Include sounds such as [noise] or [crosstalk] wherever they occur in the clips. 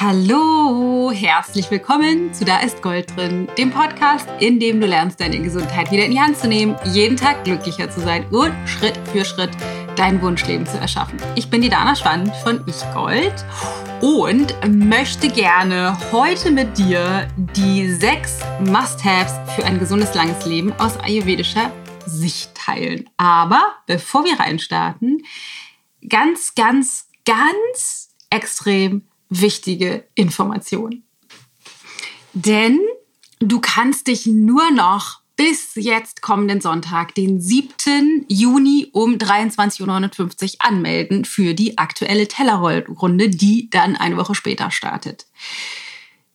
Hallo, herzlich willkommen zu Da ist Gold drin, dem Podcast, in dem du lernst, deine Gesundheit wieder in die Hand zu nehmen, jeden Tag glücklicher zu sein und Schritt für Schritt dein Wunschleben zu erschaffen. Ich bin die Dana Schwand von Ich Gold und möchte gerne heute mit dir die sechs Must-Haves für ein gesundes, langes Leben aus ayurvedischer Sicht teilen. Aber bevor wir reinstarten, ganz, ganz, ganz extrem wichtige Information. Denn du kannst dich nur noch bis jetzt kommenden Sonntag, den 7. Juni um 23.59 Uhr anmelden für die aktuelle Tellerrollrunde, die dann eine Woche später startet.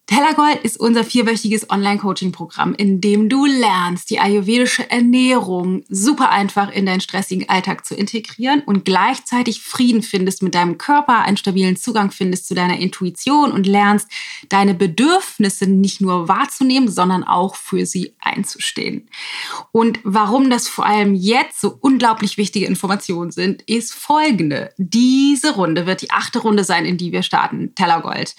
Tellergold ist unser vierwöchiges Online-Coaching-Programm, in dem du lernst, die ayurvedische Ernährung super einfach in deinen stressigen Alltag zu integrieren und gleichzeitig Frieden findest mit deinem Körper, einen stabilen Zugang findest zu deiner Intuition und lernst, deine Bedürfnisse nicht nur wahrzunehmen, sondern auch für sie einzustehen. Und warum das vor allem jetzt so unglaublich wichtige Informationen sind, ist folgende. Diese Runde wird die achte Runde sein, in die wir starten, Tellergold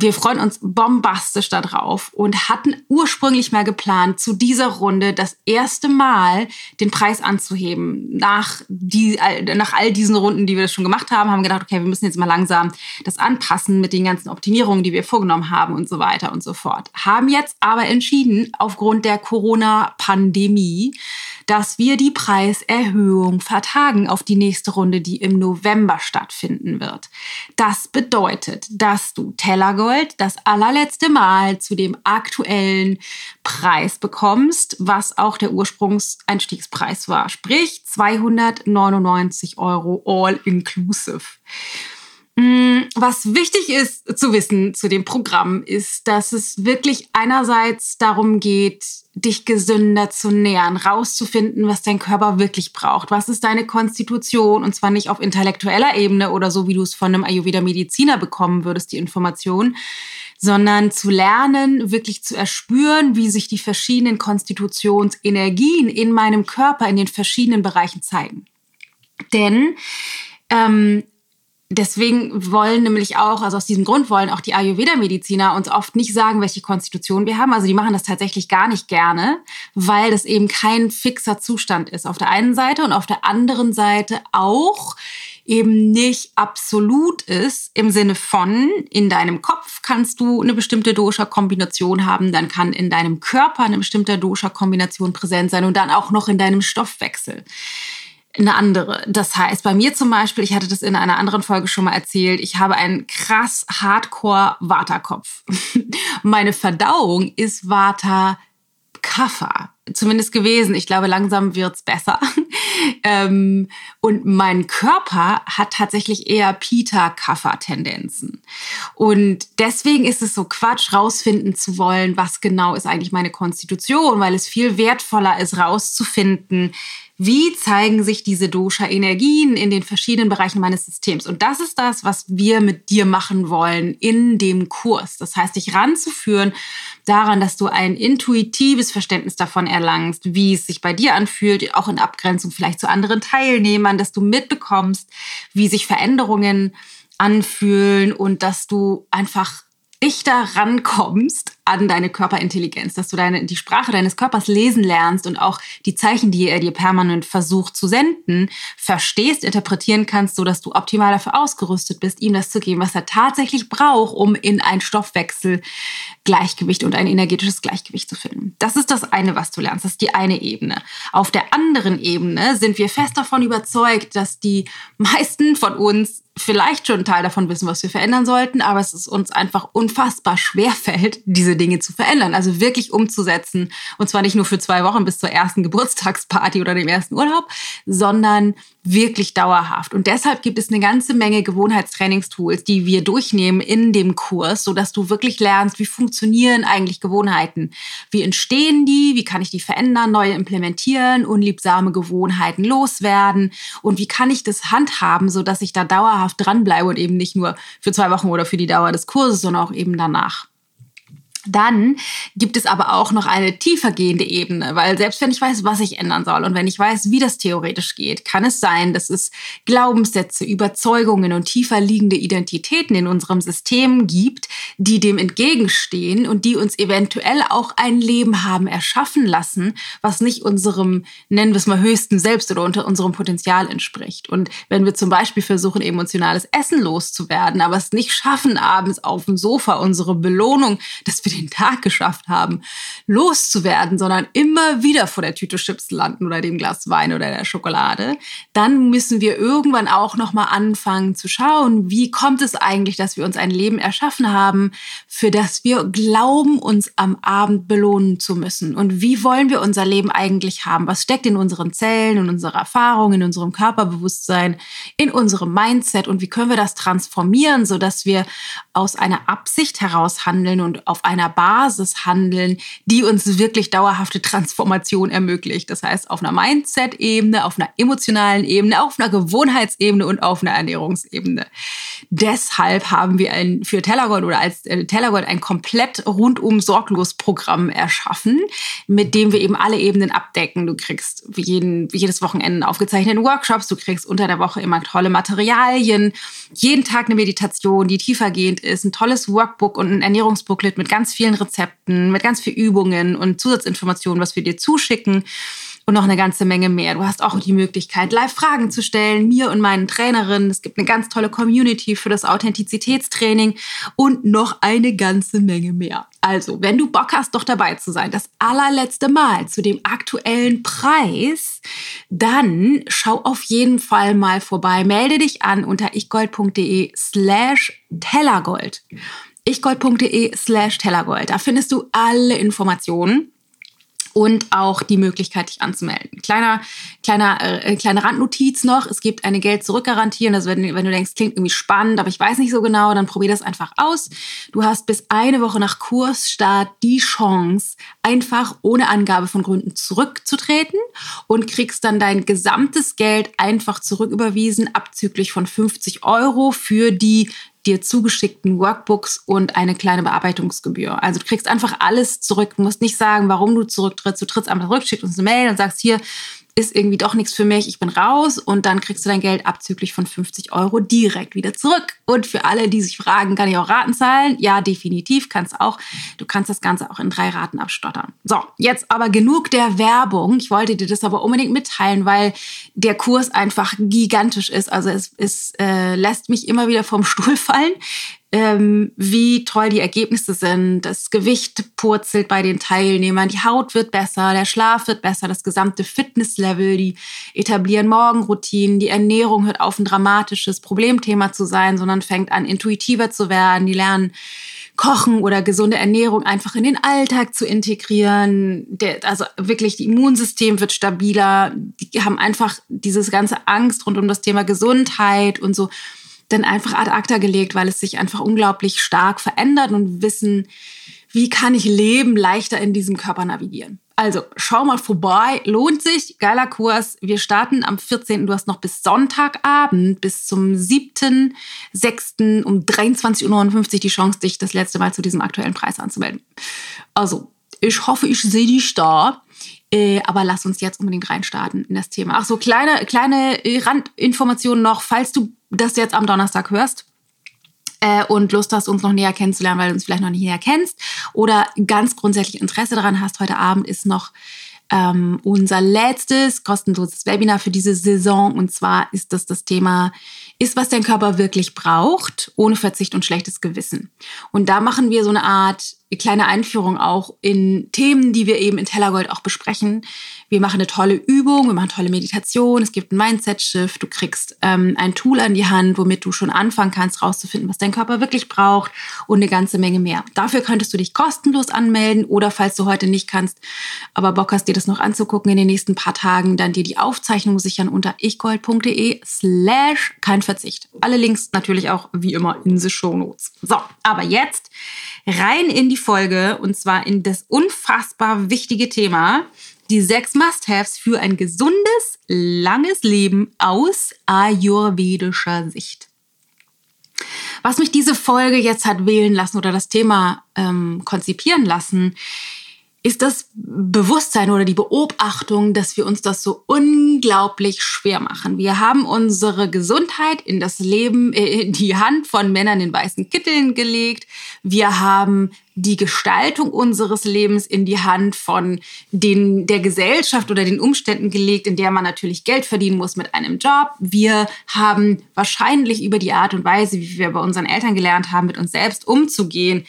wir freuen uns bombastisch darauf und hatten ursprünglich mal geplant, zu dieser Runde das erste Mal den Preis anzuheben. Nach, die, nach all diesen Runden, die wir schon gemacht haben, haben wir gedacht, okay, wir müssen jetzt mal langsam das anpassen mit den ganzen Optimierungen, die wir vorgenommen haben und so weiter und so fort. Haben jetzt aber entschieden, aufgrund der Corona-Pandemie, dass wir die Preiserhöhung vertagen auf die nächste Runde, die im November stattfinden wird. Das bedeutet, dass du Tellergold das allerletzte Mal zu dem aktuellen Preis bekommst, was auch der Ursprungseinstiegspreis war, sprich 299 Euro all inclusive. Mm, was wichtig ist zu wissen zu dem Programm, ist, dass es wirklich einerseits darum geht, dich gesünder zu nähern, rauszufinden, was dein Körper wirklich braucht. Was ist deine Konstitution? Und zwar nicht auf intellektueller Ebene oder so, wie du es von einem Ayurveda-Mediziner bekommen würdest, die Information, sondern zu lernen, wirklich zu erspüren, wie sich die verschiedenen Konstitutionsenergien in meinem Körper in den verschiedenen Bereichen zeigen. Denn ähm, deswegen wollen nämlich auch, also aus diesem Grund wollen auch die Ayurveda-Mediziner uns oft nicht sagen, welche Konstitution wir haben. Also die machen das tatsächlich gar nicht gerne, weil das eben kein fixer Zustand ist. Auf der einen Seite und auf der anderen Seite auch eben nicht absolut ist im Sinne von, in deinem Kopf kannst du eine bestimmte Dosha-Kombination haben, dann kann in deinem Körper eine bestimmte Dosha-Kombination präsent sein und dann auch noch in deinem Stoffwechsel eine andere. Das heißt, bei mir zum Beispiel, ich hatte das in einer anderen Folge schon mal erzählt, ich habe einen krass Hardcore-Waterkopf. [laughs] Meine Verdauung ist Vata Kaffer, zumindest gewesen. Ich glaube, langsam wird's besser. [laughs] ähm, und mein Körper hat tatsächlich eher Pita-Kaffer-Tendenzen. Und deswegen ist es so Quatsch, rausfinden zu wollen, was genau ist eigentlich meine Konstitution, weil es viel wertvoller ist, rauszufinden, wie zeigen sich diese Dosha-Energien in den verschiedenen Bereichen meines Systems? Und das ist das, was wir mit dir machen wollen in dem Kurs. Das heißt, dich ranzuführen daran, dass du ein intuitives Verständnis davon erlangst, wie es sich bei dir anfühlt, auch in Abgrenzung vielleicht zu anderen Teilnehmern, dass du mitbekommst, wie sich Veränderungen anfühlen und dass du einfach dichter rankommst an deine Körperintelligenz, dass du deine, die Sprache deines Körpers lesen lernst und auch die Zeichen, die er dir permanent versucht zu senden, verstehst, interpretieren kannst, so dass du optimal dafür ausgerüstet bist, ihm das zu geben, was er tatsächlich braucht, um in ein Stoffwechselgleichgewicht und ein energetisches Gleichgewicht zu finden. Das ist das eine, was du lernst. Das ist die eine Ebene. Auf der anderen Ebene sind wir fest davon überzeugt, dass die meisten von uns vielleicht schon einen Teil davon wissen, was wir verändern sollten, aber es ist uns einfach unfassbar schwer fällt, diese Dinge zu verändern, also wirklich umzusetzen. Und zwar nicht nur für zwei Wochen bis zur ersten [laughs] Geburtstagsparty oder dem ersten Urlaub, sondern wirklich dauerhaft. Und deshalb gibt es eine ganze Menge Gewohnheitstrainingstools, die wir durchnehmen in dem Kurs, so dass du wirklich lernst, wie funktionieren eigentlich Gewohnheiten? Wie entstehen die? Wie kann ich die verändern, neue implementieren, unliebsame Gewohnheiten loswerden? Und wie kann ich das handhaben, so dass ich da dauerhaft dranbleibe und eben nicht nur für zwei Wochen oder für die Dauer des Kurses, sondern auch eben danach. Dann gibt es aber auch noch eine tiefergehende Ebene, weil selbst wenn ich weiß, was ich ändern soll und wenn ich weiß, wie das theoretisch geht, kann es sein, dass es Glaubenssätze, Überzeugungen und tiefer liegende Identitäten in unserem System gibt, die dem entgegenstehen und die uns eventuell auch ein Leben haben erschaffen lassen, was nicht unserem, nennen wir es mal, höchsten Selbst oder unter unserem Potenzial entspricht. Und wenn wir zum Beispiel versuchen, emotionales Essen loszuwerden, aber es nicht schaffen, abends auf dem Sofa unsere Belohnung, dass wir für den Tag geschafft haben, loszuwerden, sondern immer wieder vor der Tüte Chips landen oder dem Glas Wein oder der Schokolade, dann müssen wir irgendwann auch noch mal anfangen zu schauen, wie kommt es eigentlich, dass wir uns ein Leben erschaffen haben, für das wir glauben, uns am Abend belohnen zu müssen und wie wollen wir unser Leben eigentlich haben? Was steckt in unseren Zellen, in unserer Erfahrung, in unserem Körperbewusstsein, in unserem Mindset und wie können wir das transformieren, so dass wir aus einer Absicht heraus handeln und auf einer einer Basis handeln, die uns wirklich dauerhafte Transformation ermöglicht. Das heißt, auf einer Mindset-Ebene, auf einer emotionalen Ebene, auf einer Gewohnheitsebene und auf einer Ernährungsebene. Deshalb haben wir ein, für Tellergold oder als äh, Tellergold ein komplett rundum sorglos Programm erschaffen, mit dem wir eben alle Ebenen abdecken. Du kriegst jeden, jedes Wochenende aufgezeichnete Workshops, du kriegst unter der Woche immer tolle Materialien, jeden Tag eine Meditation, die tiefergehend ist, ein tolles Workbook und ein Ernährungsbooklet mit ganz ganz vielen Rezepten, mit ganz vielen Übungen und Zusatzinformationen, was wir dir zuschicken und noch eine ganze Menge mehr. Du hast auch die Möglichkeit, live Fragen zu stellen, mir und meinen Trainerinnen. Es gibt eine ganz tolle Community für das Authentizitätstraining und noch eine ganze Menge mehr. Also, wenn du Bock hast, doch dabei zu sein, das allerletzte Mal zu dem aktuellen Preis, dann schau auf jeden Fall mal vorbei. Melde dich an unter ichgold.de slash tellergold ichgold.de slash tellergold. Da findest du alle Informationen und auch die Möglichkeit, dich anzumelden. Kleiner, kleiner, äh, kleine Randnotiz noch. Es gibt eine Geld-Zurück-Garantie. Und also wenn, wenn du denkst, klingt irgendwie spannend, aber ich weiß nicht so genau, dann probier das einfach aus. Du hast bis eine Woche nach Kursstart die Chance, einfach ohne Angabe von Gründen zurückzutreten und kriegst dann dein gesamtes Geld einfach zurücküberwiesen, abzüglich von 50 Euro für die dir zugeschickten Workbooks und eine kleine Bearbeitungsgebühr. Also du kriegst einfach alles zurück. Du musst nicht sagen, warum du zurücktrittst. Du trittst einfach zurück, schickst uns eine Mail und sagst hier, ist irgendwie doch nichts für mich, ich bin raus und dann kriegst du dein Geld abzüglich von 50 Euro direkt wieder zurück. Und für alle, die sich fragen, kann ich auch Raten zahlen? Ja, definitiv, kannst auch. Du kannst das Ganze auch in drei Raten abstottern. So, jetzt aber genug der Werbung. Ich wollte dir das aber unbedingt mitteilen, weil der Kurs einfach gigantisch ist. Also es, es äh, lässt mich immer wieder vom [laughs] Stuhl fallen, ähm, wie toll die Ergebnisse sind. Das Gewicht purzelt bei den Teilnehmern, die Haut wird besser, der Schlaf wird besser, das gesamte Fitnesslevel, die etablieren Morgenroutinen, die Ernährung hört auf, ein dramatisches Problemthema zu sein, sondern fängt an, intuitiver zu werden, die lernen, Kochen oder gesunde Ernährung einfach in den Alltag zu integrieren. Der, also wirklich, das Immunsystem wird stabiler. Die haben einfach dieses ganze Angst rund um das Thema Gesundheit und so dann einfach ad acta gelegt, weil es sich einfach unglaublich stark verändert und wissen, wie kann ich Leben leichter in diesem Körper navigieren. Also schau mal vorbei, lohnt sich, geiler Kurs. Wir starten am 14. Du hast noch bis Sonntagabend, bis zum 7.6. um 23.59 Uhr die Chance, dich das letzte Mal zu diesem aktuellen Preis anzumelden. Also, ich hoffe, ich sehe dich da. Äh, aber lass uns jetzt unbedingt reinstarten in das Thema. Ach so, kleine, kleine Randinformationen noch, falls du das jetzt am Donnerstag hörst äh, und Lust hast, uns noch näher kennenzulernen, weil du uns vielleicht noch nicht näher kennst oder ganz grundsätzlich Interesse daran hast, heute Abend ist noch ähm, unser letztes kostenloses Webinar für diese Saison. Und zwar ist das das Thema, ist, was dein Körper wirklich braucht, ohne Verzicht und schlechtes Gewissen. Und da machen wir so eine Art kleine Einführung auch in Themen, die wir eben in Tellergold auch besprechen. Wir machen eine tolle Übung, wir machen tolle Meditation, es gibt ein Mindset-Shift, du kriegst ähm, ein Tool an die Hand, womit du schon anfangen kannst, rauszufinden, was dein Körper wirklich braucht und eine ganze Menge mehr. Dafür könntest du dich kostenlos anmelden oder falls du heute nicht kannst, aber Bock hast, dir das noch anzugucken in den nächsten paar Tagen, dann dir die Aufzeichnung sichern unter ichgold.de slash kein Verzicht. Alle Links natürlich auch wie immer in the Show Notes. So, aber jetzt rein in die Folge und zwar in das unfassbar wichtige Thema, die sechs Must-Haves für ein gesundes, langes Leben aus ayurvedischer Sicht. Was mich diese Folge jetzt hat wählen lassen oder das Thema ähm, konzipieren lassen, ist das Bewusstsein oder die Beobachtung, dass wir uns das so unglaublich schwer machen. Wir haben unsere Gesundheit in das Leben, äh, in die Hand von Männern in weißen Kitteln gelegt. Wir haben die Gestaltung unseres Lebens in die Hand von den, der Gesellschaft oder den Umständen gelegt, in der man natürlich Geld verdienen muss mit einem Job. Wir haben wahrscheinlich über die Art und Weise, wie wir bei unseren Eltern gelernt haben, mit uns selbst umzugehen,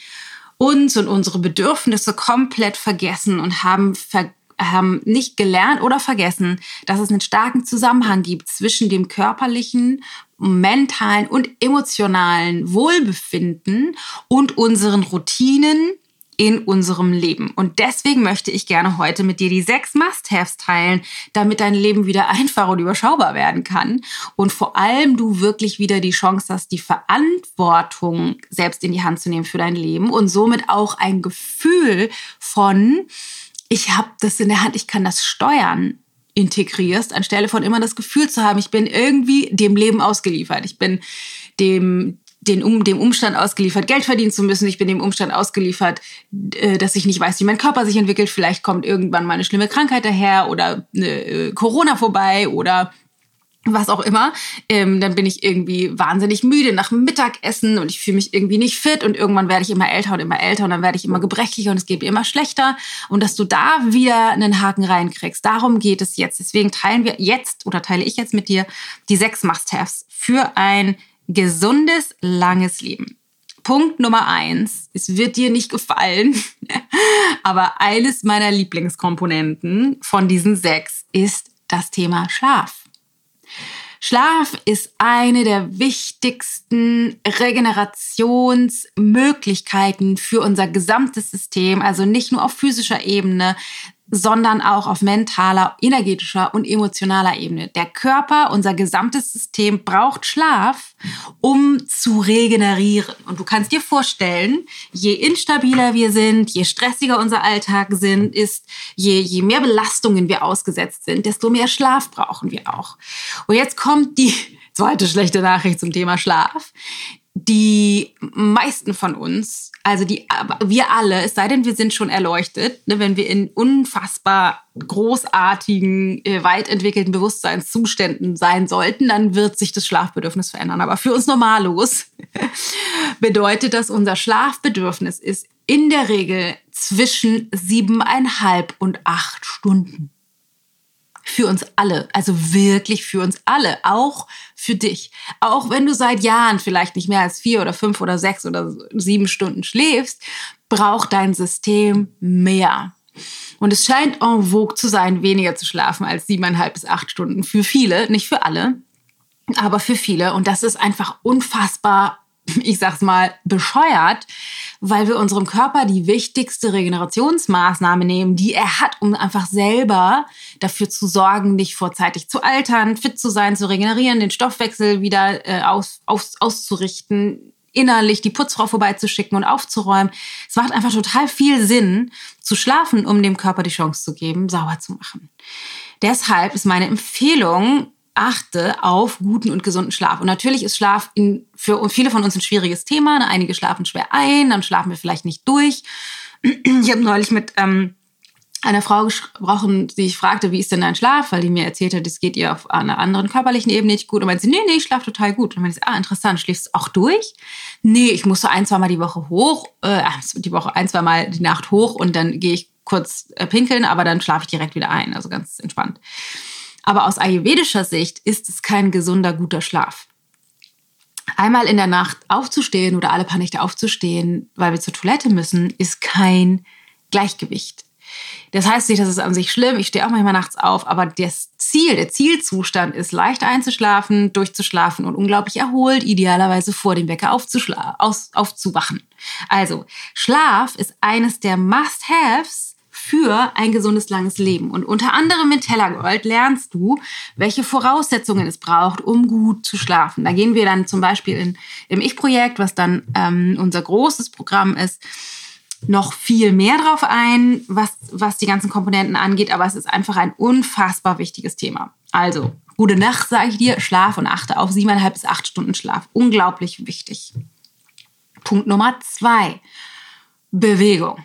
uns und unsere Bedürfnisse komplett vergessen und haben, ver haben nicht gelernt oder vergessen, dass es einen starken Zusammenhang gibt zwischen dem körperlichen, mentalen und emotionalen Wohlbefinden und unseren Routinen, in unserem Leben. Und deswegen möchte ich gerne heute mit dir die sechs Must-Haves teilen, damit dein Leben wieder [laughs] einfach und überschaubar werden kann. Und vor allem du wirklich wieder die Chance hast, die Verantwortung selbst in die Hand zu nehmen für dein Leben und somit auch ein Gefühl von, ich habe das in der Hand, ich kann das steuern integrierst, anstelle von immer das Gefühl zu haben, ich bin irgendwie dem Leben ausgeliefert. Ich bin dem, den, um, dem Umstand ausgeliefert, Geld verdienen zu müssen. Ich bin dem Umstand ausgeliefert, äh, dass ich nicht weiß, wie mein Körper sich entwickelt. Vielleicht kommt irgendwann mal eine schlimme Krankheit daher oder äh, Corona vorbei oder was auch immer, ähm, dann bin ich irgendwie wahnsinnig müde nach dem Mittagessen und ich fühle mich irgendwie nicht fit und irgendwann werde ich immer älter und immer älter und dann werde ich immer gebrechlicher und es geht mir immer schlechter und dass du da wieder einen Haken reinkriegst. Darum geht es jetzt. Deswegen teilen wir jetzt oder teile ich jetzt mit dir die sechs Must-Haves für ein gesundes, langes Leben. Punkt Nummer eins, es wird dir nicht gefallen, [laughs] aber eines meiner Lieblingskomponenten von diesen sechs ist das Thema Schlaf. Schlaf ist eine der wichtigsten Regenerationsmöglichkeiten für unser gesamtes System, also nicht nur auf physischer Ebene, sondern auch auf mentaler, energetischer und emotionaler Ebene. Der Körper, unser gesamtes System braucht Schlaf, um zu regenerieren. Und du kannst dir vorstellen, je instabiler wir sind, je stressiger unser Alltag sind, ist, je, je mehr Belastungen wir ausgesetzt sind, desto mehr Schlaf brauchen wir auch. Und jetzt kommt die [laughs] zweite schlechte Nachricht zum Thema Schlaf. Die meisten von uns also die, wir alle, es sei denn, wir sind schon erleuchtet, ne, wenn wir in unfassbar großartigen, äh, weit entwickelten Bewusstseinszuständen sein sollten, dann wird sich das Schlafbedürfnis verändern. Aber für uns Normalos [laughs] bedeutet das, unser Schlafbedürfnis ist in der Regel zwischen siebeneinhalb und acht Stunden für uns alle, also wirklich für uns alle, auch für dich. Auch wenn du seit Jahren vielleicht nicht mehr als vier oder fünf oder sechs oder sieben Stunden schläfst, braucht dein System mehr. Und es scheint en vogue zu sein, weniger zu schlafen als siebeneinhalb bis acht Stunden. Für viele, nicht für alle, aber für viele. Und das ist einfach unfassbar ich sag's mal, bescheuert, weil wir unserem Körper die wichtigste Regenerationsmaßnahme nehmen, die er hat, um einfach selber dafür zu sorgen, nicht vorzeitig zu altern, fit zu sein, zu regenerieren, den Stoffwechsel wieder äh, aus, aus, auszurichten, innerlich die Putzfrau vorbeizuschicken und aufzuräumen. Es macht einfach total viel Sinn, zu schlafen, um dem Körper die Chance zu geben, sauber zu machen. Deshalb ist meine Empfehlung, achte auf guten und gesunden Schlaf. Und natürlich ist Schlaf in, für viele von uns ein schwieriges Thema. Ne, einige schlafen schwer ein, dann schlafen wir vielleicht nicht durch. Ich habe neulich mit ähm, einer Frau gesprochen, die ich fragte, wie ist denn dein Schlaf? Weil die mir erzählt hat, es geht ihr auf einer anderen körperlichen Ebene nicht gut. Und meinte sie, nee, nee, ich schlafe total gut. Und meinte sie, ah, interessant, schläfst du auch durch? Nee, ich muss so ein, zwei Mal die Woche hoch, äh, die Woche ein, zwei Mal die Nacht hoch und dann gehe ich kurz äh, pinkeln, aber dann schlafe ich direkt wieder ein. Also ganz entspannt. Aber aus ayurvedischer Sicht ist es kein gesunder, guter Schlaf. Einmal in der Nacht aufzustehen oder alle paar Nächte aufzustehen, weil wir zur Toilette müssen, ist kein Gleichgewicht. Das heißt nicht, dass es an sich schlimm. Ich stehe auch manchmal nachts auf, aber das Ziel, der Zielzustand ist, leicht einzuschlafen, durchzuschlafen und unglaublich erholt, idealerweise vor dem Wecker aufzuwachen. Also, Schlaf ist eines der Must-Haves für ein gesundes, langes Leben. Und unter anderem mit Tellergold lernst du, welche Voraussetzungen es braucht, um gut zu schlafen. Da gehen wir dann zum Beispiel in, im Ich-Projekt, was dann ähm, unser großes Programm ist, noch viel mehr drauf ein, was, was die ganzen Komponenten angeht, aber es ist einfach ein unfassbar wichtiges Thema. Also, Gute Nacht, sage ich dir, Schlaf und achte auf siebeneinhalb bis acht Stunden Schlaf. Unglaublich wichtig. Punkt Nummer zwei. Bewegung.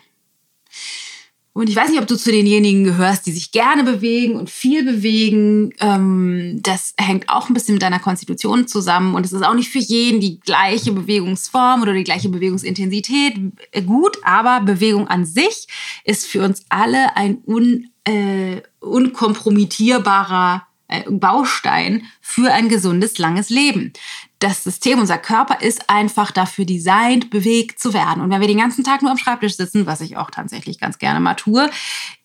Und ich weiß nicht, ob du zu denjenigen gehörst, die sich gerne bewegen und viel bewegen. Ähm, das hängt auch ein bisschen mit deiner Konstitution zusammen. Und es ist auch nicht für jeden die gleiche Bewegungsform oder die gleiche Bewegungsintensität gut. Aber Bewegung an sich ist für uns alle ein un, äh, unkompromittierbarer äh, Baustein für ein gesundes, langes Leben. Das System, unser Körper ist einfach dafür designt, bewegt zu werden. Und wenn wir den ganzen Tag nur am Schreibtisch sitzen, was ich auch tatsächlich ganz gerne mal tue,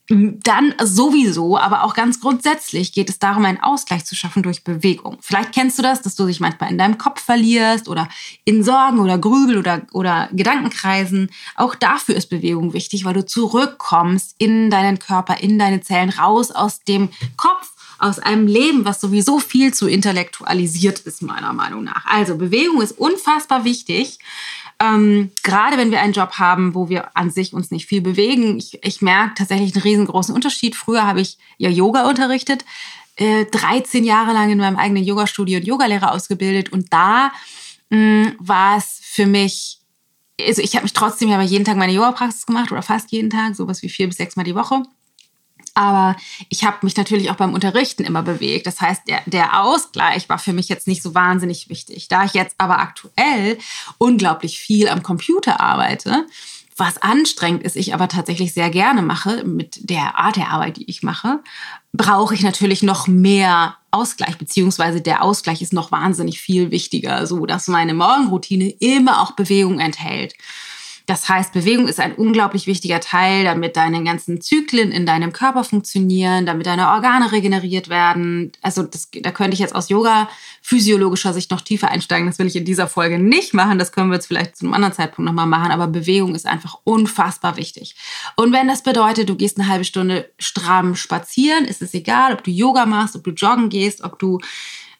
dann sowieso, aber auch ganz grundsätzlich geht es darum, einen Ausgleich zu schaffen durch Bewegung. Vielleicht kennst du das, dass du dich manchmal in deinem Kopf verlierst oder in Sorgen oder Grübel oder, oder Gedankenkreisen. Auch dafür ist Bewegung wichtig, weil du zurückkommst in deinen Körper, in deine Zellen, raus aus dem Kopf aus einem Leben, was sowieso viel zu intellektualisiert ist, meiner Meinung nach. Also Bewegung ist unfassbar wichtig. Ähm, gerade wenn wir einen Job haben, wo wir an sich uns nicht viel bewegen. Ich, ich merke tatsächlich einen riesengroßen Unterschied. Früher habe ich ja Yoga unterrichtet, äh, 13 Jahre lang in meinem eigenen Yogastudio und Yogalehrer ausgebildet. Und da mh, war es für mich also ich habe mich trotzdem ja jeden Tag meine Yoga-Praxis gemacht oder fast jeden Tag, sowas wie vier bis sechs Mal die Woche. Aber ich habe mich natürlich auch beim Unterrichten immer bewegt. Das heißt, der, der Ausgleich war für mich jetzt nicht so wahnsinnig wichtig. Da ich jetzt aber aktuell unglaublich viel am Computer arbeite, was anstrengend ist, ich aber tatsächlich sehr gerne mache, mit der Art der Arbeit, die ich mache, brauche ich natürlich noch mehr Ausgleich, beziehungsweise der Ausgleich ist noch wahnsinnig viel wichtiger, so dass meine Morgenroutine immer auch Bewegung enthält. Das heißt, Bewegung ist ein unglaublich wichtiger Teil, damit deine ganzen Zyklen in deinem Körper funktionieren, damit deine Organe regeneriert werden. Also das, da könnte ich jetzt aus Yoga physiologischer Sicht noch tiefer einsteigen. Das will ich in dieser Folge nicht machen. Das können wir jetzt vielleicht zu einem anderen Zeitpunkt nochmal machen. Aber Bewegung ist einfach unfassbar wichtig. Und wenn das bedeutet, du gehst eine halbe Stunde stramm spazieren, ist es egal, ob du Yoga machst, ob du joggen gehst, ob du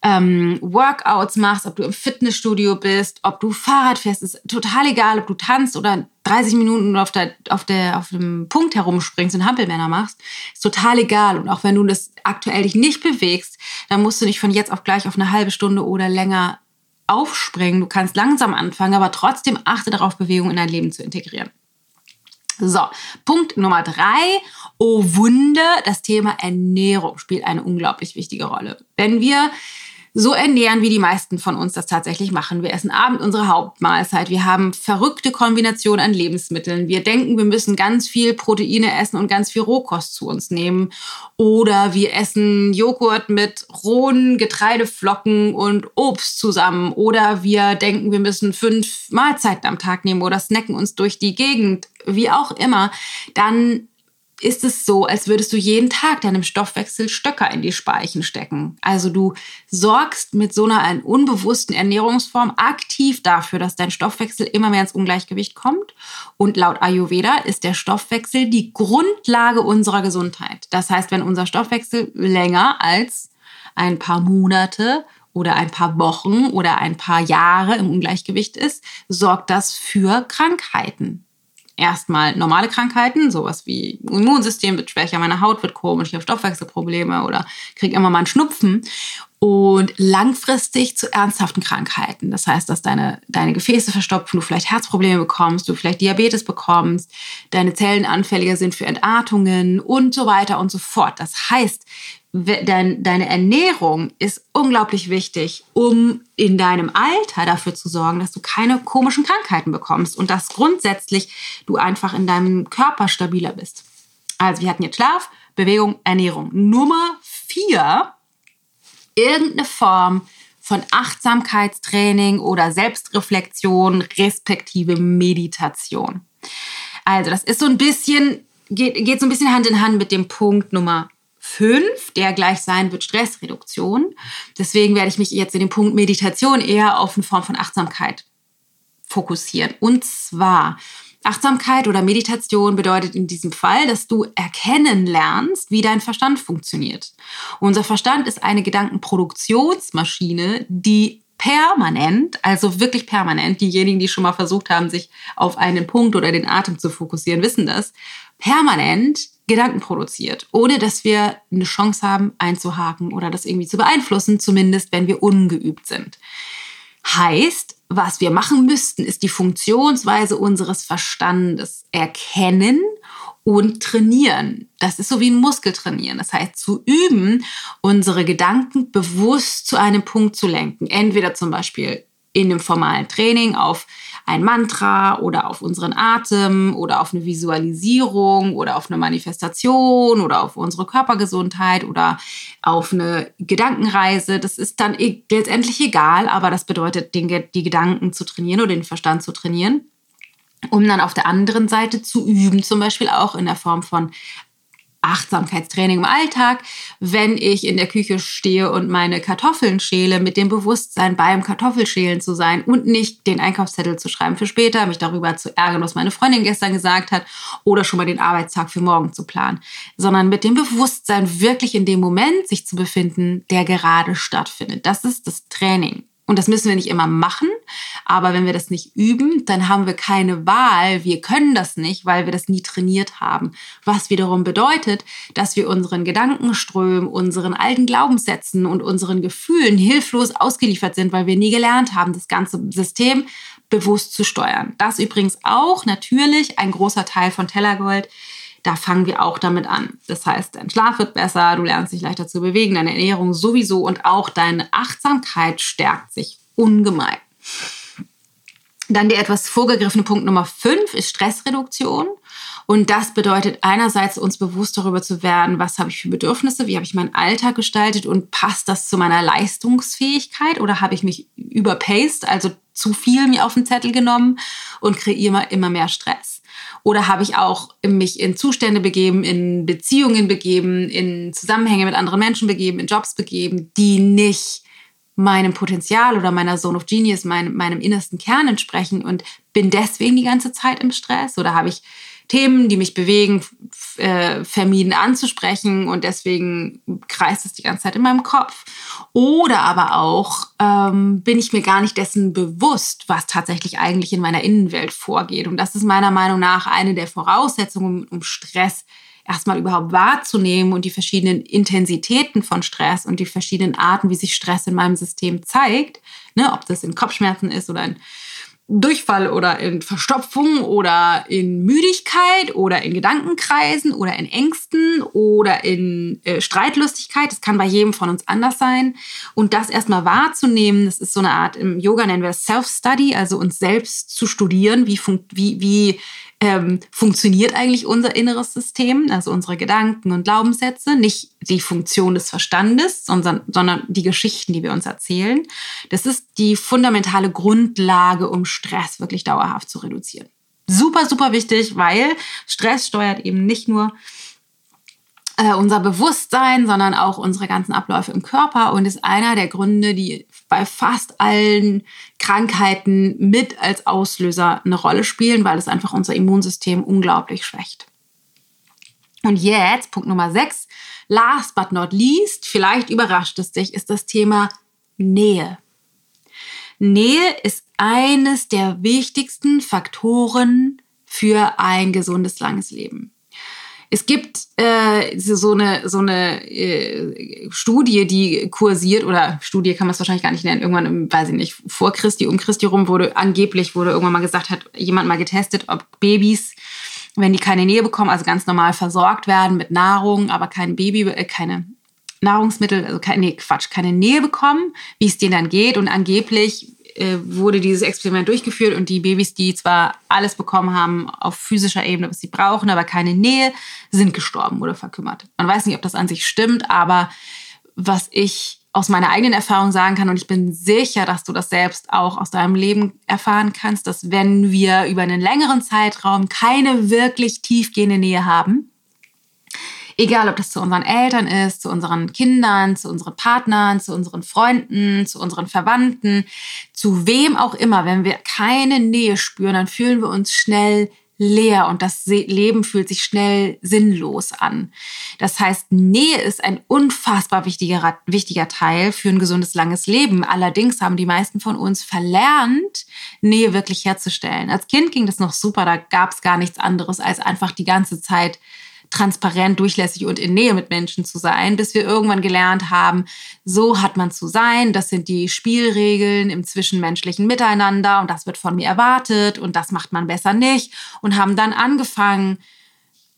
ähm, Workouts machst, ob du im Fitnessstudio bist, ob du Fahrrad fährst, ist total egal, ob du tanzt oder 30 Minuten auf, der, auf, der, auf dem Punkt herumspringst und Hampelmänner machst, ist total egal. Und auch wenn du das aktuell dich nicht bewegst, dann musst du nicht von jetzt auf gleich auf eine halbe Stunde oder länger aufspringen. Du kannst langsam anfangen, aber trotzdem achte darauf, Bewegung in dein Leben zu integrieren. So, Punkt Nummer drei. Oh Wunder, das Thema Ernährung spielt eine unglaublich wichtige Rolle. Wenn wir so ernähren, wie die meisten von uns das tatsächlich machen. Wir essen abends unsere Hauptmahlzeit. Wir haben verrückte Kombinationen an Lebensmitteln. Wir denken, wir müssen ganz viel Proteine essen und ganz viel Rohkost zu uns nehmen. Oder wir essen Joghurt mit rohen Getreideflocken und Obst zusammen. Oder wir denken, wir müssen fünf Mahlzeiten am Tag nehmen oder snacken uns durch die Gegend. Wie auch immer. Dann ist es so, als würdest du jeden Tag deinem Stoffwechsel Stöcker in die Speichen stecken. Also du sorgst mit so einer unbewussten Ernährungsform aktiv dafür, dass dein Stoffwechsel immer mehr ins Ungleichgewicht kommt. Und laut Ayurveda ist der Stoffwechsel die Grundlage unserer Gesundheit. Das heißt, wenn unser Stoffwechsel länger als ein paar Monate oder ein paar Wochen oder ein paar Jahre im Ungleichgewicht ist, sorgt das für Krankheiten erstmal normale Krankheiten, sowas wie Immunsystem wird schwächer, meine Haut wird komisch, ich habe Stoffwechselprobleme oder kriege immer mal einen Schnupfen. Und langfristig zu ernsthaften Krankheiten. Das heißt, dass deine, deine Gefäße verstopfen, du vielleicht Herzprobleme bekommst, du vielleicht Diabetes bekommst, deine Zellen anfälliger sind für Entartungen und so weiter und so fort. Das heißt, dein, deine Ernährung ist unglaublich wichtig, um in deinem Alter dafür zu sorgen, dass du keine komischen Krankheiten bekommst und dass grundsätzlich du einfach in deinem Körper stabiler bist. Also wir hatten jetzt Schlaf, Bewegung, Ernährung. Nummer vier, irgendeine Form von Achtsamkeitstraining oder Selbstreflexion respektive Meditation. Also das ist so ein bisschen, geht, geht so ein bisschen Hand in Hand mit dem Punkt Nummer 5, der gleich sein wird Stressreduktion. Deswegen werde ich mich jetzt in dem Punkt Meditation eher auf eine Form von Achtsamkeit fokussieren. Und zwar Achtsamkeit oder Meditation bedeutet in diesem Fall, dass du erkennen lernst, wie dein Verstand funktioniert. Unser Verstand ist eine Gedankenproduktionsmaschine, die permanent, also wirklich permanent, diejenigen, die schon mal versucht haben, sich auf einen Punkt oder den Atem zu fokussieren, wissen das, permanent Gedanken produziert, ohne dass wir eine Chance haben, einzuhaken oder das irgendwie zu beeinflussen, zumindest wenn wir ungeübt sind. Heißt, was wir machen müssten, ist die Funktionsweise unseres Verstandes erkennen und trainieren. Das ist so wie ein Muskeltrainieren. Das heißt, zu üben, unsere Gedanken bewusst zu einem Punkt zu lenken. Entweder zum Beispiel in einem formalen Training auf ein Mantra oder auf unseren Atem oder auf eine Visualisierung oder auf eine Manifestation oder auf unsere Körpergesundheit oder auf eine Gedankenreise. Das ist dann e-, letztendlich egal, aber das bedeutet, die Gedanken zu trainieren oder den Verstand zu trainieren um dann auf der anderen Seite zu üben, zum Beispiel auch in der Form von Achtsamkeitstraining im Alltag, wenn ich in der Küche stehe und meine Kartoffeln schäle, mit dem Bewusstsein beim Kartoffelschälen zu sein und nicht den Einkaufszettel zu schreiben für später, mich darüber zu ärgern, was meine Freundin gestern gesagt hat oder schon mal den Arbeitstag für morgen zu planen, sondern mit dem Bewusstsein wirklich in dem Moment sich zu befinden, der gerade stattfindet. Das ist das Training. Und das müssen wir nicht immer machen, aber wenn wir das nicht üben, dann haben wir keine Wahl. Wir können das nicht, weil wir das nie trainiert haben. Was wiederum bedeutet, dass wir unseren Gedankenströmen, unseren alten Glaubenssätzen und unseren Gefühlen hilflos ausgeliefert sind, weil wir nie gelernt haben, das ganze System bewusst zu steuern. Das übrigens auch natürlich ein großer Teil von Tellergold da fangen wir auch damit an. Das heißt, dein Schlaf wird besser, du lernst dich leichter zu bewegen, deine Ernährung sowieso und auch deine Achtsamkeit stärkt sich ungemein. Dann der etwas vorgegriffene Punkt Nummer 5 ist Stressreduktion. Und das bedeutet einerseits uns bewusst darüber zu werden, was habe ich für Bedürfnisse, wie habe ich meinen Alltag gestaltet und passt das zu meiner Leistungsfähigkeit oder habe ich mich überpaced, also zu viel mir auf den Zettel genommen und kreiere immer mehr Stress. Oder habe ich auch mich in Zustände begeben, in Beziehungen begeben, in Zusammenhänge mit anderen Menschen begeben, in Jobs begeben, die nicht meinem Potenzial oder meiner Zone of Genius, meinem, meinem innersten Kern entsprechen und bin deswegen die ganze Zeit im Stress? Oder habe ich Themen, die mich bewegen, äh, vermieden anzusprechen und deswegen kreist es die ganze Zeit in meinem Kopf. Oder aber auch ähm, bin ich mir gar nicht dessen bewusst, was tatsächlich eigentlich in meiner Innenwelt vorgeht. Und das ist meiner Meinung nach eine der Voraussetzungen, um Stress erstmal überhaupt wahrzunehmen und die verschiedenen Intensitäten von Stress und die verschiedenen Arten, wie sich Stress in meinem System zeigt, ne, ob das in Kopfschmerzen ist oder in Durchfall oder in Verstopfung oder in Müdigkeit oder in Gedankenkreisen oder in Ängsten oder in äh, Streitlustigkeit. Das kann bei jedem von uns anders sein. Und das erstmal wahrzunehmen, das ist so eine Art, im Yoga nennen wir Self-Study, also uns selbst zu studieren, wie, wie, wie ähm, funktioniert eigentlich unser inneres System, also unsere Gedanken und Glaubenssätze, nicht die Funktion des Verstandes, sondern, sondern die Geschichten, die wir uns erzählen. Das ist die fundamentale Grundlage, um Stress wirklich dauerhaft zu reduzieren. Super, super wichtig, weil Stress steuert eben nicht nur äh, unser Bewusstsein, sondern auch unsere ganzen Abläufe im Körper und ist einer der Gründe, die bei fast allen Krankheiten mit als Auslöser eine Rolle spielen, weil es einfach unser Immunsystem unglaublich schwächt. Und jetzt, Punkt Nummer 6, last but not least, vielleicht überrascht es dich, ist das Thema Nähe. Nähe ist eines der wichtigsten Faktoren für ein gesundes, langes Leben. Es gibt äh, so eine, so eine äh, Studie, die kursiert, oder Studie kann man es wahrscheinlich gar nicht nennen, irgendwann, weiß ich nicht, vor Christi, um Christi rum wurde, angeblich wurde irgendwann mal gesagt, hat jemand mal getestet, ob Babys, wenn die keine Nähe bekommen, also ganz normal versorgt werden mit Nahrung, aber kein Baby, äh, keine Nahrungsmittel, also keine, nee, Quatsch, keine Nähe bekommen, wie es denen dann geht. Und angeblich äh, wurde dieses Experiment durchgeführt und die Babys, die zwar alles bekommen haben auf physischer Ebene, was sie brauchen, aber keine Nähe, sind gestorben oder verkümmert. Man weiß nicht, ob das an sich stimmt, aber was ich aus meiner eigenen Erfahrung sagen kann, und ich bin sicher, dass du das selbst auch aus deinem Leben erfahren kannst, dass wenn wir über einen längeren Zeitraum keine wirklich tiefgehende Nähe haben, Egal, ob das zu unseren Eltern ist, zu unseren Kindern, zu unseren Partnern, zu unseren Freunden, zu unseren Verwandten, zu wem auch immer. Wenn wir keine Nähe spüren, dann fühlen wir uns schnell leer und das Leben fühlt sich schnell sinnlos an. Das heißt, Nähe ist ein unfassbar wichtiger, wichtiger Teil für ein gesundes, langes Leben. Allerdings haben die meisten von uns verlernt, Nähe wirklich herzustellen. Als Kind ging das noch super, da gab es gar nichts anderes als einfach die ganze Zeit transparent, durchlässig und in Nähe mit Menschen zu sein, bis wir irgendwann gelernt haben, so hat man zu sein, das sind die Spielregeln im zwischenmenschlichen Miteinander und das wird von mir erwartet und das macht man besser nicht und haben dann angefangen,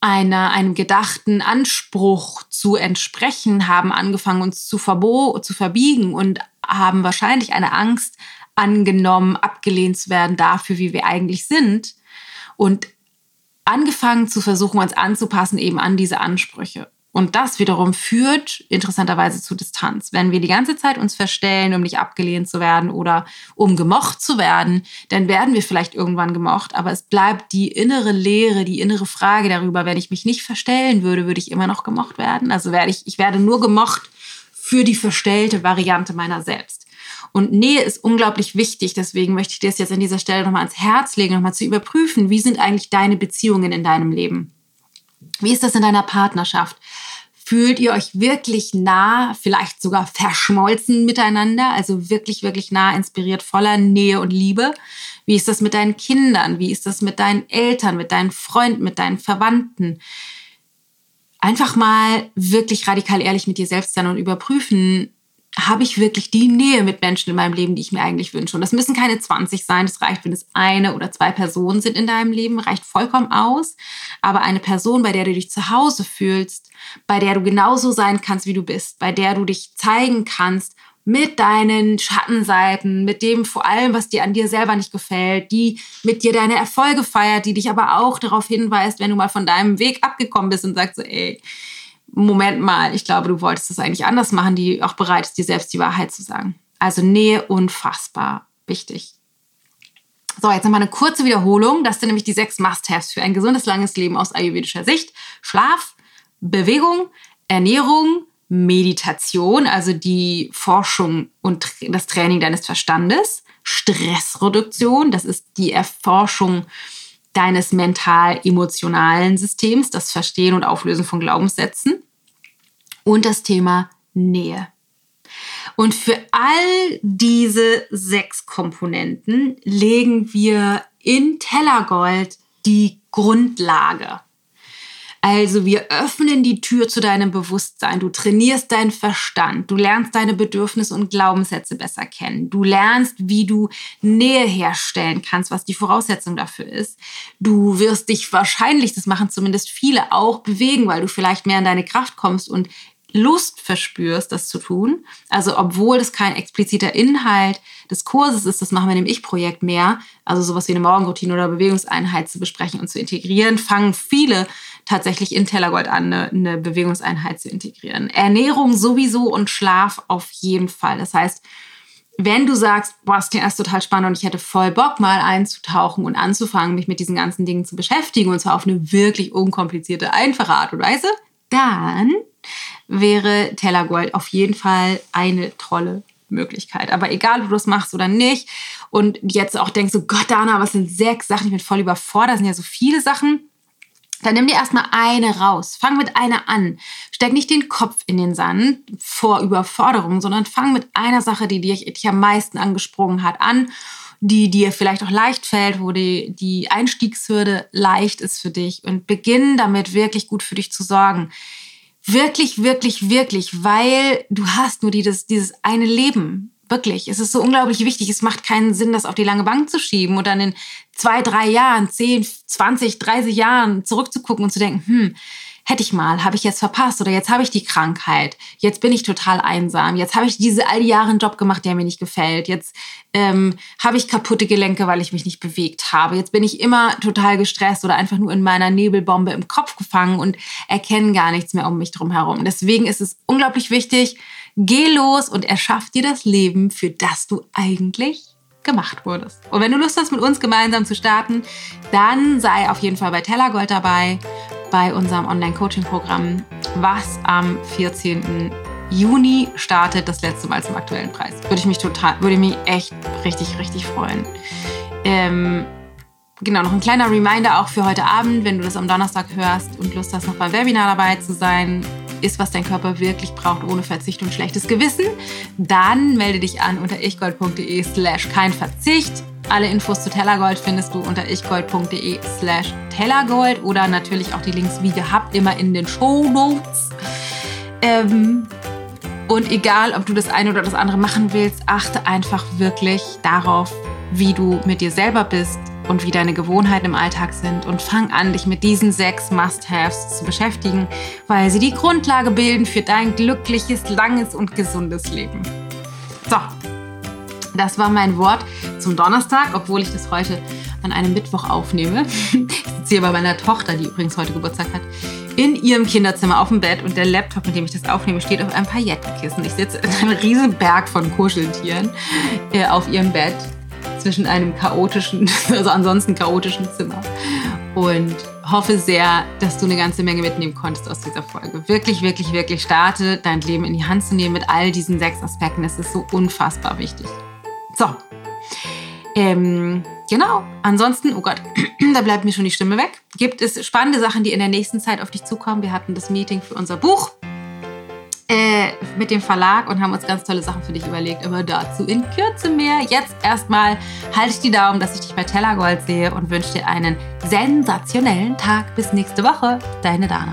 einer, einem gedachten Anspruch zu entsprechen, haben angefangen, uns zu, verbo zu verbiegen und haben wahrscheinlich eine Angst angenommen, abgelehnt zu werden dafür, wie wir eigentlich sind. Und angefangen zu versuchen, uns anzupassen eben an diese Ansprüche. Und das wiederum führt interessanterweise zu Distanz. Wenn wir die ganze Zeit uns verstellen, um nicht abgelehnt zu werden oder um gemocht zu werden, dann werden wir vielleicht irgendwann gemocht, aber es bleibt die innere Leere, die innere Frage darüber, wenn ich mich nicht verstellen würde, würde ich immer noch gemocht werden. Also werde ich, ich werde nur gemocht für die verstellte Variante meiner selbst. Und Nähe ist unglaublich wichtig. Deswegen möchte ich dir das jetzt an dieser Stelle nochmal ans Herz legen, nochmal zu überprüfen, wie sind eigentlich deine Beziehungen in deinem Leben? Wie ist das in deiner Partnerschaft? Fühlt ihr euch wirklich nah, vielleicht sogar verschmolzen miteinander, also wirklich, wirklich nah, inspiriert, voller Nähe und Liebe? Wie ist das mit deinen Kindern? Wie ist das mit deinen Eltern, mit deinen Freunden, mit deinen Verwandten? Einfach mal wirklich radikal ehrlich mit dir selbst sein und überprüfen, habe ich wirklich die Nähe mit Menschen in meinem Leben, die ich mir eigentlich wünsche. Und das müssen keine 20 sein. Es reicht, wenn es eine oder zwei Personen sind in deinem Leben, reicht vollkommen aus. Aber eine Person, bei der du dich zu Hause fühlst, bei der du genauso sein kannst, wie du bist, bei der du dich zeigen kannst mit deinen Schattenseiten, mit dem vor allem, was dir an dir selber nicht gefällt, die mit dir deine Erfolge feiert, die dich aber auch darauf hinweist, wenn du mal von deinem Weg abgekommen bist und sagst so, ey, Moment mal, ich glaube, du wolltest das eigentlich anders machen, die auch bereit ist, dir selbst die Wahrheit zu sagen. Also Nähe unfassbar wichtig. So, jetzt nochmal eine kurze Wiederholung. Das sind nämlich die sechs Must-Haves für ein gesundes, langes Leben aus ayurvedischer Sicht. Schlaf, Bewegung, Ernährung, Meditation, also die Forschung und das Training deines Verstandes, Stressreduktion, das ist die Erforschung deines mental-emotionalen Systems, das Verstehen und Auflösen von Glaubenssätzen und das Thema Nähe. Und für all diese sechs Komponenten legen wir in Tellergold die Grundlage. Also wir öffnen die Tür zu deinem Bewusstsein. Du trainierst deinen Verstand. Du lernst deine Bedürfnisse und Glaubenssätze besser kennen. Du lernst, wie du Nähe herstellen kannst, was die Voraussetzung dafür ist. Du wirst dich wahrscheinlich, das machen zumindest viele, auch bewegen, weil du vielleicht mehr in deine Kraft kommst und Lust verspürst, das zu tun. Also obwohl das kein expliziter Inhalt des Kurses ist, das machen wir im Ich-Projekt mehr, also sowas wie eine Morgenroutine oder Bewegungseinheit zu besprechen und zu integrieren, fangen viele tatsächlich in Tellergold an, eine, eine Bewegungseinheit zu integrieren. Ernährung sowieso und Schlaf auf jeden Fall. Das heißt, wenn du sagst, boah, klingt erst total spannend und ich hätte voll Bock, mal einzutauchen und anzufangen, mich mit diesen ganzen Dingen zu beschäftigen und zwar auf eine wirklich unkomplizierte, einfache Art und Weise, dann wäre Tellergold auf jeden Fall eine tolle Möglichkeit. Aber egal, ob du das machst oder nicht und jetzt auch denkst, so Gott, Dana, was sind sechs Sachen? Ich bin voll überfordert, das sind ja so viele Sachen. Dann nimm dir erstmal eine raus. Fang mit einer an. Steck nicht den Kopf in den Sand vor Überforderung, sondern fang mit einer Sache, die dich, dich am meisten angesprungen hat, an, die dir vielleicht auch leicht fällt, wo die, die Einstiegshürde leicht ist für dich und beginn damit wirklich gut für dich zu sorgen. Wirklich, wirklich, wirklich, weil du hast nur dieses, dieses eine Leben. Wirklich. Es ist so unglaublich wichtig. Es macht keinen Sinn, das auf die lange Bank zu schieben und dann in zwei, drei Jahren, zehn, zwanzig, dreißig Jahren zurückzugucken und zu denken, hm, hätte ich mal, habe ich jetzt verpasst oder jetzt habe ich die Krankheit, jetzt bin ich total einsam, jetzt habe ich diese all die Jahre einen Job gemacht, der mir nicht gefällt, jetzt ähm, habe ich kaputte Gelenke, weil ich mich nicht bewegt habe, jetzt bin ich immer total gestresst oder einfach nur in meiner Nebelbombe im Kopf gefangen und erkenne gar nichts mehr um mich drum herum. Deswegen ist es unglaublich wichtig, Geh los und erschaff dir das Leben, für das du eigentlich gemacht wurdest. Und wenn du Lust hast, mit uns gemeinsam zu starten, dann sei auf jeden Fall bei Tellergold dabei, bei unserem Online-Coaching-Programm, was am 14. Juni startet, das letzte Mal zum aktuellen Preis. Würde ich mich total, würde mich echt richtig, richtig freuen. Ähm, genau, noch ein kleiner Reminder auch für heute Abend, wenn du das am Donnerstag hörst und Lust hast, noch beim Webinar dabei zu sein isst, was dein Körper wirklich braucht, ohne Verzicht und schlechtes Gewissen, dann melde dich an unter ichgold.de slash kein Verzicht. Alle Infos zu Tellergold findest du unter ichgold.de slash Tellergold oder natürlich auch die Links wie gehabt immer in den Show Notes. Ähm, und egal, ob du das eine oder das andere machen willst, achte einfach wirklich darauf, wie du mit dir selber bist und wie deine Gewohnheiten im Alltag sind und fang an, dich mit diesen sechs Must-Haves zu beschäftigen, weil sie die Grundlage bilden für dein glückliches, langes und gesundes Leben. So, das war mein Wort zum Donnerstag, obwohl ich das heute an einem Mittwoch aufnehme. [laughs] Ich sitze hier bei meiner Tochter, die übrigens heute Geburtstag hat, in ihrem Kinderzimmer auf dem Bett und der Laptop, mit dem ich das aufnehme, steht auf einem Paillettenkissen. Ich sitze in einem riesen Berg von Kuscheltieren äh, auf ihrem Bett zwischen einem chaotischen, [laughs] also ansonsten chaotischen Zimmer. Und hoffe sehr, dass du eine ganze Menge mitnehmen konntest aus dieser Folge. Wirklich, wirklich, wirklich starte, dein Leben in die Hand zu nehmen mit all diesen sechs Aspekten. Das ist so unfassbar wichtig. So. Ähm, genau. Ansonsten, oh Gott, [clears throat] da bleibt mir schon die Stimme weg. Gibt es spannende Sachen, die in der nächsten Zeit auf dich zukommen? Wir hatten das Meeting für unser Buch äh, mit dem Verlag und haben uns ganz tolle Sachen für dich überlegt, aber dazu in Kürze mehr. Jetzt erstmal halte ich die Daumen, dass ich dich bei Tellergold sehe und wünsche dir einen sensationellen Tag. Bis nächste Woche. Deine Dana.